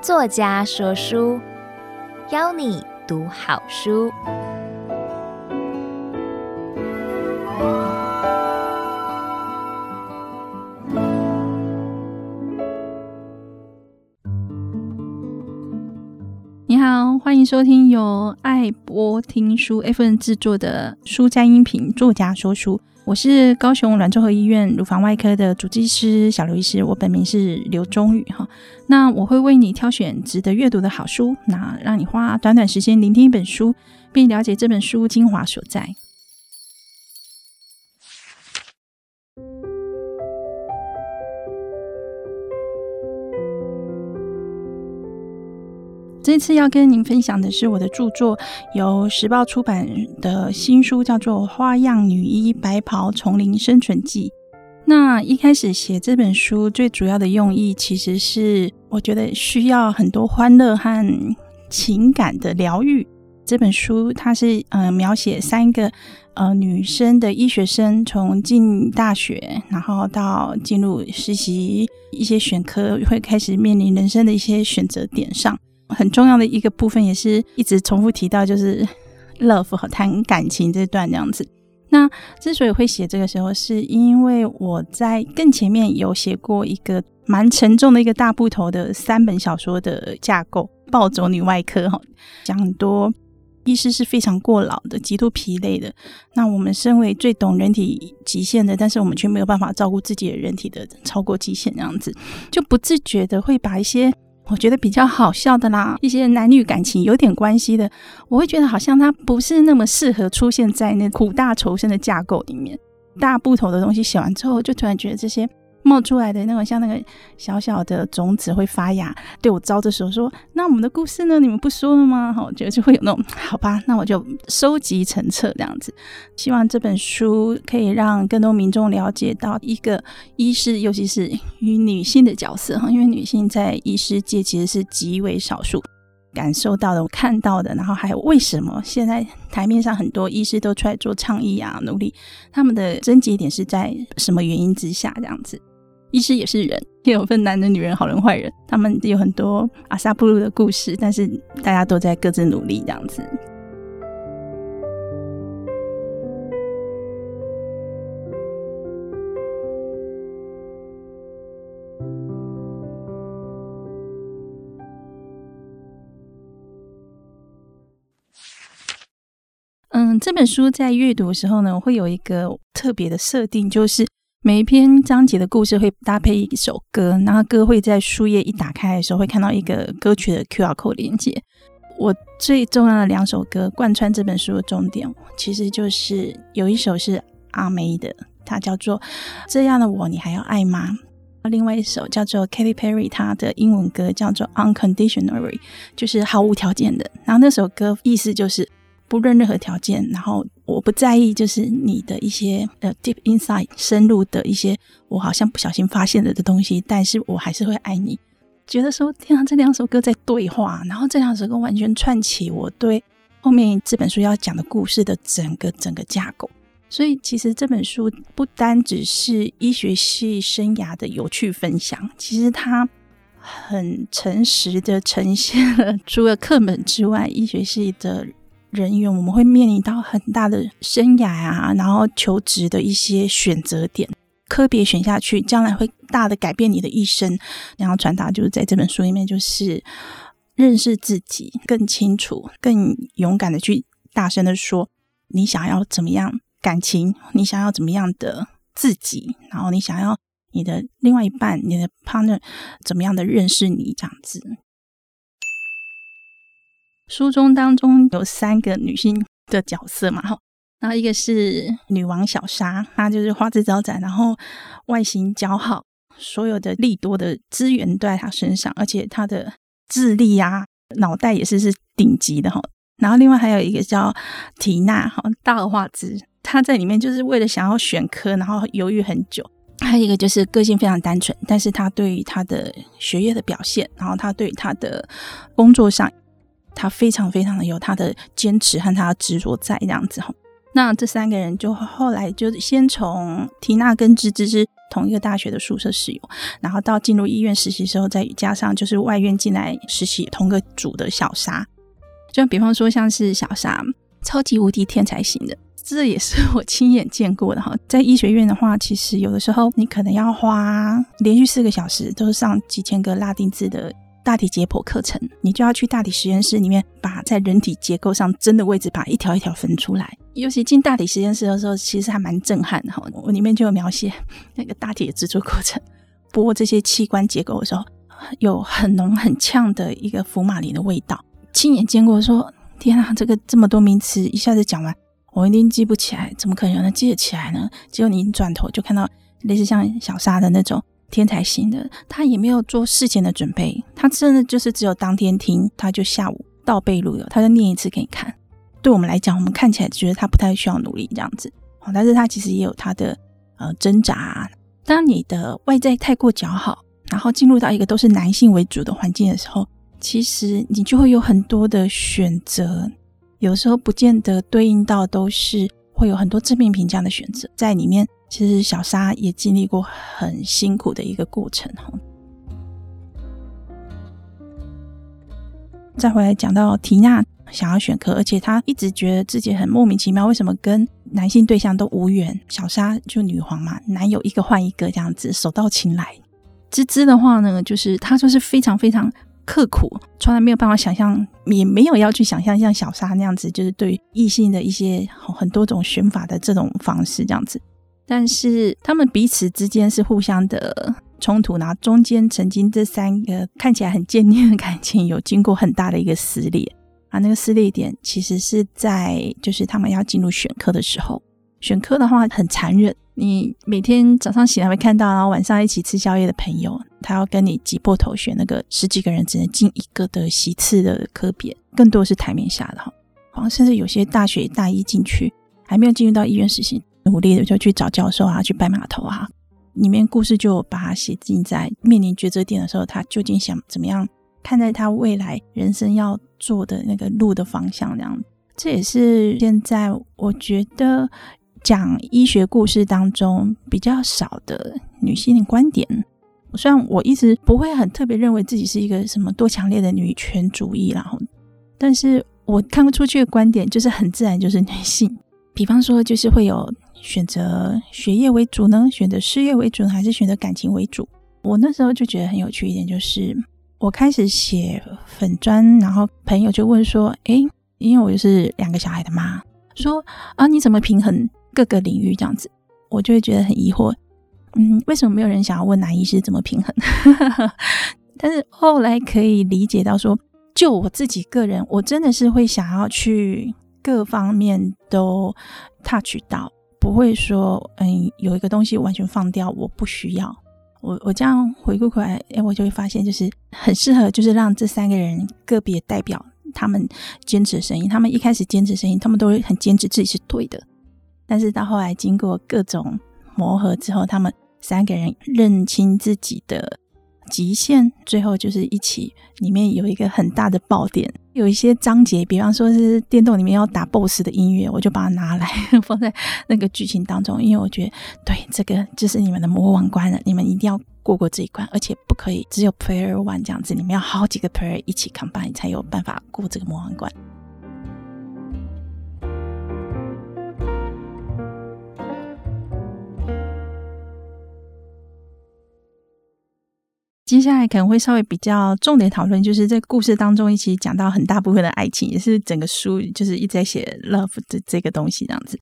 作家说书，邀你读好书。你好，欢迎收听由爱播听书 FM 制作的书斋音频作家说书。我是高雄软综合医院乳房外科的主治医师小刘医师，我本名是刘忠宇哈。那我会为你挑选值得阅读的好书，那让你花短短时间聆听一本书，并了解这本书精华所在。这次要跟您分享的是我的著作，由时报出版的新书，叫做《花样女医白袍丛林生存记》。那一开始写这本书最主要的用意，其实是我觉得需要很多欢乐和情感的疗愈。这本书它是呃描写三个呃女生的医学生，从进大学，然后到进入实习，一些选科会开始面临人生的一些选择点上。很重要的一个部分，也是一直重复提到，就是 love 和谈感情这段这样子。那之所以会写这个时候，是因为我在更前面有写过一个蛮沉重的一个大部头的三本小说的架构，《暴走女外科》哈，讲很多医师是非常过劳的，极度疲累的。那我们身为最懂人体极限的，但是我们却没有办法照顾自己的人体的超过极限，这样子就不自觉的会把一些。我觉得比较好笑的啦，一些男女感情有点关系的，我会觉得好像它不是那么适合出现在那苦大仇深的架构里面。大部头的东西写完之后，就突然觉得这些。冒出来的那种像那个小小的种子会发芽，对我招着手说：“那我们的故事呢？你们不说了吗？” 好，我觉得就会有那种好吧，那我就收集成册这样子。希望这本书可以让更多民众了解到一个医师，尤其是与女性的角色哈，因为女性在医师界其实是极为少数。感受到的、我看到的，然后还有为什么现在台面上很多医师都出来做倡议啊、努力，他们的症结点是在什么原因之下这样子？医师也是人，也有分男人、女人、好人、坏人。他们有很多阿萨布鲁的故事，但是大家都在各自努力这样子。嗯，这本书在阅读的时候呢，会有一个特别的设定，就是。每一篇章节的故事会搭配一首歌，然后歌会在书页一打开的时候会看到一个歌曲的 QR code 连接。我最重要的两首歌贯穿这本书的重点，其实就是有一首是阿妹的，它叫做《这样的我你还要爱吗》；另外一首叫做 Katy Perry，她的英文歌叫做《Unconditionally》，就是毫无条件的。然后那首歌意思就是。不论任何条件，然后我不在意，就是你的一些呃 deep inside 深入的一些，我好像不小心发现了的东西，但是我还是会爱你。觉得说，天啊，这两首歌在对话，然后这两首歌完全串起我对后面这本书要讲的故事的整个整个架构。所以，其实这本书不单只是医学系生涯的有趣分享，其实它很诚实的呈现了除了课本之外，医学系的。人员我们会面临到很大的生涯啊，然后求职的一些选择点，科别选下去，将来会大的改变你的一生。然后传达就是在这本书里面，就是认识自己更清楚、更勇敢的去大声的说，你想要怎么样感情，你想要怎么样的自己，然后你想要你的另外一半、你的 partner 怎么样的认识你这样子。书中当中有三个女性的角色嘛，哈，然后一个是女王小莎，她就是花枝招展，然后外形姣好，所有的利多的资源都在她身上，而且她的智力啊，脑袋也是是顶级的哈。然后另外还有一个叫缇娜，哈，大而化之，她在里面就是为了想要选科，然后犹豫很久。还有一个就是个性非常单纯，但是她对于她的学业的表现，然后她对她的工作上。他非常非常的有他的坚持和他的执着在这样子哈，那这三个人就后来就先从缇娜跟芝芝是同一个大学的宿舍室友，然后到进入医院实习时候，再加上就是外院进来实习同个组的小沙，就比方说像是小沙，超级无敌天才型的，这也是我亲眼见过的哈。在医学院的话，其实有的时候你可能要花连续四个小时，都是上几千个拉丁字的。大体解剖课程，你就要去大体实验室里面，把在人体结构上针的位置，把一条一条分出来。尤其进大体实验室的时候，其实还蛮震撼的哈。我里面就有描写那个大体的制作过程，剥这些器官结构的时候，有很浓很呛的一个福马林的味道。亲眼见过，说天啊，这个这么多名词一下子讲完，我一定记不起来，怎么可能能记得起来呢？结果你一转头就看到类似像小沙的那种。天才型的，他也没有做事前的准备，他真的就是只有当天听，他就下午倒背如流，他就念一次给你看。对我们来讲，我们看起来觉得他不太需要努力这样子，但是他其实也有他的呃挣扎。当你的外在太过姣好，然后进入到一个都是男性为主的环境的时候，其实你就会有很多的选择，有时候不见得对应到都是会有很多正面评价的选择在里面。其实小沙也经历过很辛苦的一个过程哦。再回来讲到缇娜想要选科，而且她一直觉得自己很莫名其妙，为什么跟男性对象都无缘？小沙就女皇嘛，男友一个换一个这样子，手到擒来。芝芝的话呢，就是她说是非常非常刻苦，从来没有办法想象，也没有要去想象像小沙那样子，就是对异性的一些很多种选法的这种方式这样子。但是他们彼此之间是互相的冲突，然后中间曾经这三个看起来很坚定的感情有经过很大的一个撕裂啊，那个撕裂点其实是在就是他们要进入选科的时候，选科的话很残忍，你每天早上醒来会看到，然后晚上一起吃宵夜的朋友，他要跟你挤破头选那个十几个人只能进一个的席次的科别，更多是台面下的哈，好像甚至有些大学大一进去还没有进入到医院实习。努力的就去找教授啊，去拜码头啊。里面故事就把它写进在面临抉择点的时候，他究竟想怎么样看待他未来人生要做的那个路的方向？这样，这也是现在我觉得讲医学故事当中比较少的女性的观点。虽然我一直不会很特别认为自己是一个什么多强烈的女权主义，然后，但是我看不出去的观点就是很自然，就是女性。比方说，就是会有。选择学业为主呢？选择事业为主呢，还是选择感情为主？我那时候就觉得很有趣一点，就是我开始写粉专，然后朋友就问说：“诶，因为我就是两个小孩的妈，说啊，你怎么平衡各个领域这样子？”我就会觉得很疑惑，嗯，为什么没有人想要问男医师怎么平衡？但是后来可以理解到说，就我自己个人，我真的是会想要去各方面都 touch 到。不会说，嗯，有一个东西完全放掉，我不需要。我我这样回顾过来，哎，我就会发现，就是很适合，就是让这三个人个别代表他们坚持的声音。他们一开始坚持声音，他们都会很坚持自己是对的。但是到后来经过各种磨合之后，他们三个人认清自己的。极限，最后就是一起，里面有一个很大的爆点，有一些章节，比方说是电动里面要打 BOSS 的音乐，我就把它拿来 放在那个剧情当中，因为我觉得，对，这个就是你们的魔王关了，你们一定要过过这一关，而且不可以只有 Player One 这样子，你们要好几个 Player 一起 combine 才有办法过这个魔王关。接下来可能会稍微比较重点讨论，就是在故事当中一起讲到很大部分的爱情，也是整个书就是一直在写 love 的这个东西这样子。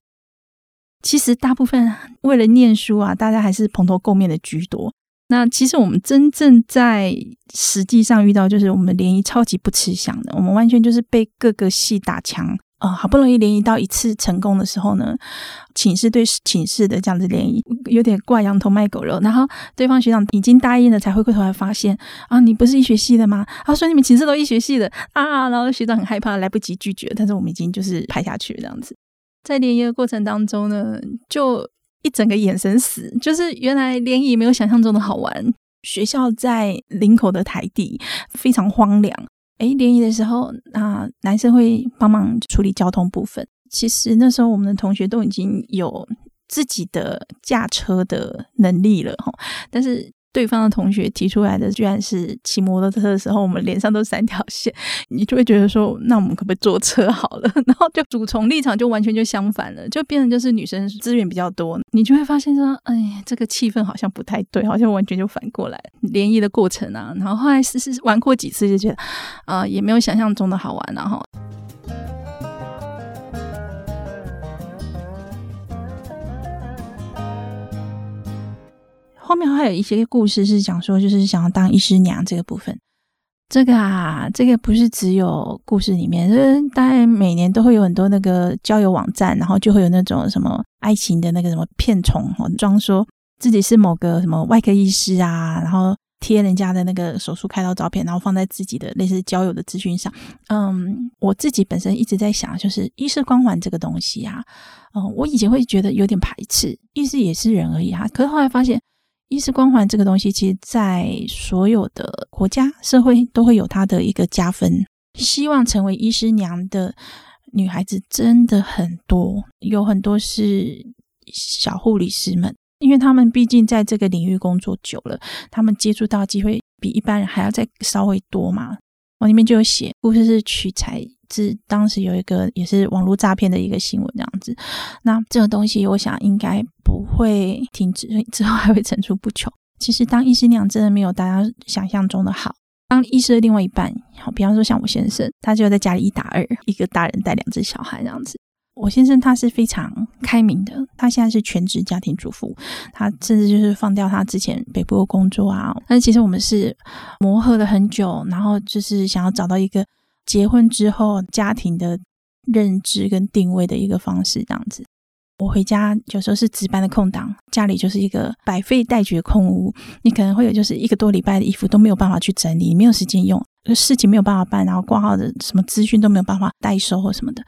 其实大部分为了念书啊，大家还是蓬头垢面的居多。那其实我们真正在实际上遇到，就是我们联谊超级不吃香的，我们完全就是被各个系打墙。啊、好不容易联谊到一次成功的时候呢，寝室对寝室的这样子联谊有点挂羊头卖狗肉，然后对方学长已经答应了，才回过头来发现啊，你不是医学系的吗？他说你们寝室都医学系的啊，然后学长很害怕，来不及拒绝，但是我们已经就是拍下去这样子，在联谊的过程当中呢，就一整个眼神死，就是原来联谊没有想象中的好玩，学校在林口的台地，非常荒凉。哎，联谊的时候，那、男生会帮忙处理交通部分，其实那时候我们的同学都已经有自己的驾车的能力了哈，但是。对方的同学提出来的居然是骑摩托车的时候，我们脸上都三条线，你就会觉得说，那我们可不可以坐车好了？然后就主从立场就完全就相反了，就变成就是女生资源比较多，你就会发现说，哎，这个气氛好像不太对，好像完全就反过来联谊的过程啊。然后后来试试玩过几次，就觉得啊、也没有想象中的好玩，然后。后面还有一些故事是讲说，就是想要当医师娘这个部分。这个啊，这个不是只有故事里面，就是大概每年都会有很多那个交友网站，然后就会有那种什么爱情的那个什么骗虫，装说自己是某个什么外科医师啊，然后贴人家的那个手术开刀照片，然后放在自己的类似交友的资讯上。嗯，我自己本身一直在想，就是医师光环这个东西啊，嗯，我以前会觉得有点排斥，医师也是人而已哈，可是后来发现。医师光环这个东西，其实，在所有的国家、社会都会有它的一个加分。希望成为医师娘的女孩子真的很多，有很多是小护理师们，因为他们毕竟在这个领域工作久了，他们接触到机会比一般人还要再稍微多嘛。我里面就有写，故事是取材是当时有一个也是网络诈骗的一个新闻这样子。那这个东西，我想应该。不会停止，之后还会层出不穷。其实当医师娘真的没有大家想象中的好。当医师的另外一半，好，比方说像我先生，他就在家里一打二，一个大人带两只小孩这样子。我先生他是非常开明的，他现在是全职家庭主妇，他甚至就是放掉他之前北部的工作啊。但其实我们是磨合了很久，然后就是想要找到一个结婚之后家庭的认知跟定位的一个方式这样子。我回家有时候是值班的空档，家里就是一个百废待举的空屋。你可能会有就是一个多礼拜的衣服都没有办法去整理，没有时间用，事情没有办法办，然后挂号的什么资讯都没有办法代收或什么的。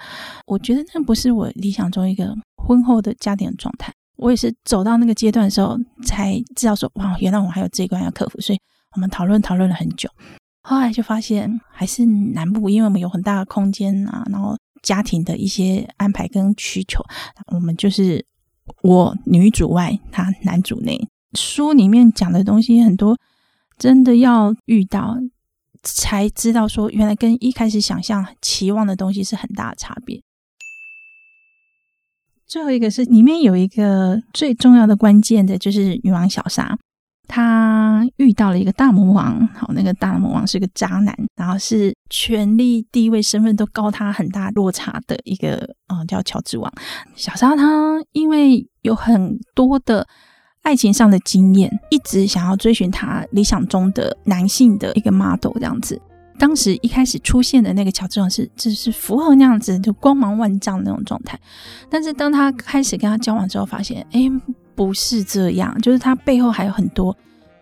我觉得那不是我理想中一个婚后的家庭的状态。我也是走到那个阶段的时候才知道说，哇，原来我还有这一关要克服。所以我们讨论讨论了很久，后来就发现还是南部，因为我们有很大的空间啊，然后。家庭的一些安排跟需求，我们就是我女主外，他男主内。书里面讲的东西很多，真的要遇到才知道，说原来跟一开始想象期望的东西是很大的差别。最后一个是里面有一个最重要的关键的，就是女王小沙。他遇到了一个大魔王，好，那个大魔王是个渣男，然后是权力、地位、身份都高他很大落差的一个，嗯，叫乔治王。小沙他因为有很多的爱情上的经验，一直想要追寻他理想中的男性的一个 model 这样子。当时一开始出现的那个乔治王是，就是符合那样子就光芒万丈的那种状态，但是当他开始跟他交往之后，发现，哎。不是这样，就是他背后还有很多，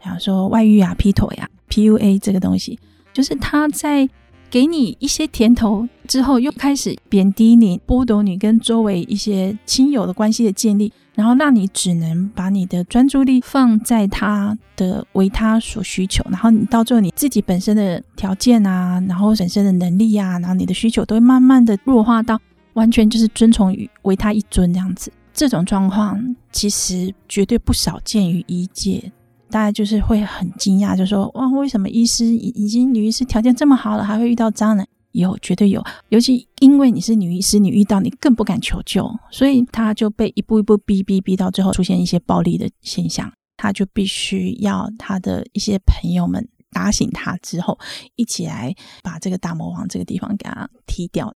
比方说外遇啊、劈腿呀、PUA 这个东西，就是他在给你一些甜头之后，又开始贬低你、剥夺你跟周围一些亲友的关系的建立，然后让你只能把你的专注力放在他的为他所需求，然后你到最后你自己本身的条件啊，然后本身的能力啊，然后你的需求都会慢慢的弱化到完全就是遵从于为他一尊这样子。这种状况其实绝对不少见于医界，大家就是会很惊讶，就说哇，为什么医师已已经女医师条件这么好了，还会遇到渣男？有，绝对有。尤其因为你是女医师，你遇到你更不敢求救，所以他就被一步一步逼逼逼到最后出现一些暴力的现象，他就必须要他的一些朋友们打醒他之后，一起来把这个大魔王这个地方给他踢掉。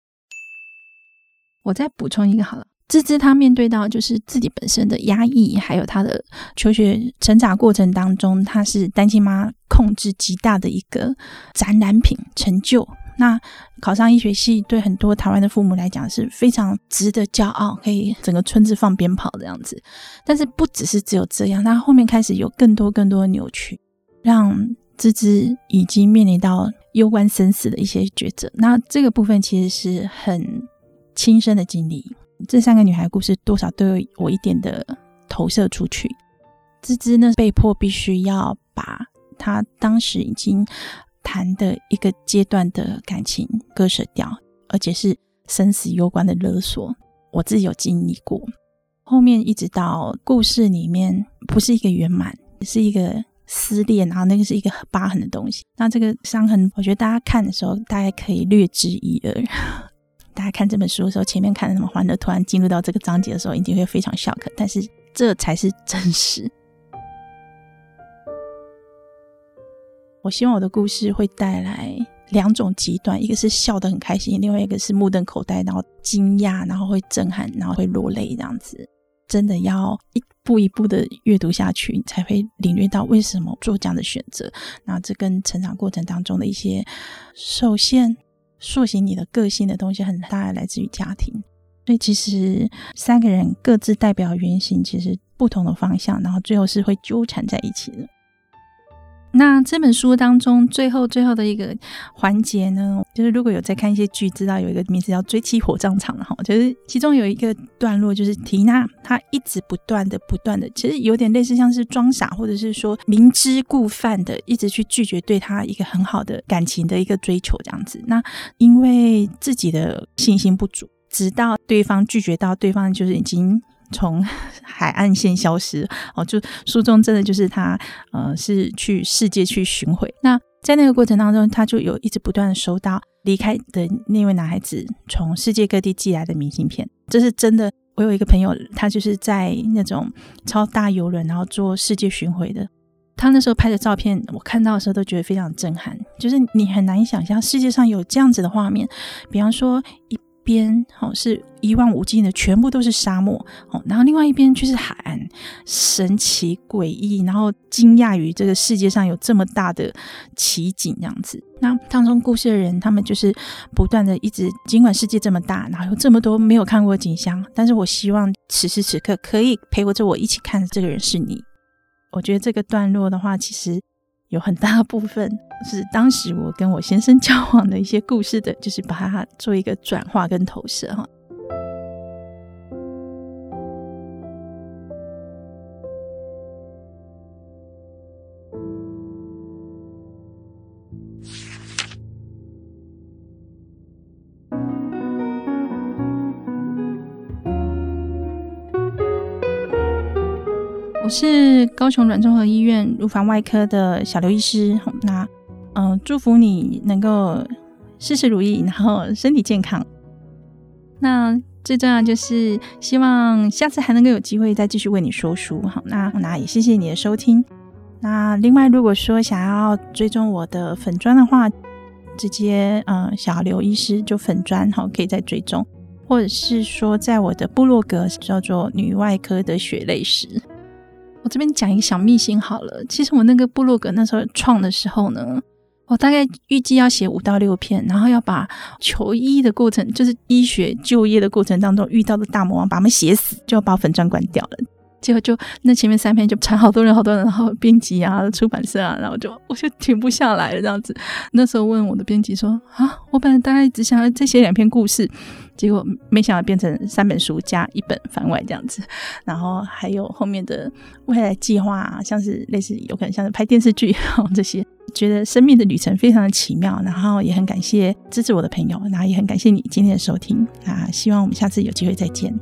我再补充一个好了。芝芝她面对到就是自己本身的压抑，还有她的求学成长过程当中，她是单亲妈控制极大的一个展览品成就。那考上医学系，对很多台湾的父母来讲是非常值得骄傲，可以整个村子放鞭炮这样子。但是不只是只有这样，她后面开始有更多更多的扭曲，让芝芝已经面临到攸关生死的一些抉择。那这个部分其实是很亲身的经历。这三个女孩故事多少都有我一点的投射出去。芝芝呢，被迫必须要把她当时已经谈的一个阶段的感情割舍掉，而且是生死攸关的勒索。我自己有经历过。后面一直到故事里面，不是一个圆满，是一个撕裂，然后那个是一个疤痕的东西。那这个伤痕，我觉得大家看的时候，大概可以略知一二。大家看这本书的时候，前面看的那么欢乐，突然进入到这个章节的时候，一定会非常 shock。但是这才是真实。我希望我的故事会带来两种极端，一个是笑得很开心，另外一个是目瞪口呆，然后惊讶，然后会震撼，然后会落泪这样子。真的要一步一步的阅读下去，你才会领略到为什么做这样的选择。那这跟成长过程当中的一些受限、塑形你的个性的东西，很大的来自于家庭。所以其实三个人各自代表原型，其实不同的方向，然后最后是会纠缠在一起的。那这本书当中最后最后的一个环节呢，就是如果有在看一些剧，知道有一个名字叫“追妻火葬场”的哈，就是其中有一个段落，就是缇娜她一直不断的不断的，其实有点类似像是装傻，或者是说明知故犯的，一直去拒绝对他一个很好的感情的一个追求这样子。那因为自己的信心不足，直到对方拒绝到对方就是已经。从海岸线消失哦，就书中真的就是他，呃，是去世界去巡回。那在那个过程当中，他就有一直不断的收到离开的那位男孩子从世界各地寄来的明信片，这是真的。我有一个朋友，他就是在那种超大游轮，然后做世界巡回的。他那时候拍的照片，我看到的时候都觉得非常震撼，就是你很难以想象世界上有这样子的画面，比方说一。边哦是一望无际的，全部都是沙漠哦，然后另外一边却是海岸，神奇诡异，然后惊讶于这个世界上有这么大的奇景这样子。那当中故事的人，他们就是不断的一直，尽管世界这么大，然后有这么多没有看过的景象，但是我希望此时此刻可以陪我着我一起看的这个人是你。我觉得这个段落的话，其实。有很大部分是当时我跟我先生交往的一些故事的，就是把它做一个转化跟投射哈。我是高雄软综合医院乳房外科的小刘医师。那嗯、祝福你能够事事如意，然后身体健康。那最重要就是希望下次还能够有机会再继续为你说书。好，那那也谢谢你的收听。那另外，如果说想要追踪我的粉砖的话，直接嗯、呃，小刘医师就粉砖好，可以再追踪，或者是说在我的部落格叫做女外科的血泪史。这边讲一个小秘辛好了，其实我那个部落格那时候创的时候呢，我大概预计要写五到六篇，然后要把求医的过程，就是医学就业的过程当中遇到的大魔王，把他们写死，就要把粉钻关掉了。结果就那前面三篇就传好多人，好多人，然后编辑啊、出版社啊，然后就我就停不下来了这样子。那时候问我的编辑说：“啊，我本来大概只想要再写两篇故事，结果没想到变成三本书加一本番外这样子。然后还有后面的未来计划啊，像是类似有可能像是拍电视剧这些，觉得生命的旅程非常的奇妙。然后也很感谢支持我的朋友，然后也很感谢你今天的收听啊，希望我们下次有机会再见。”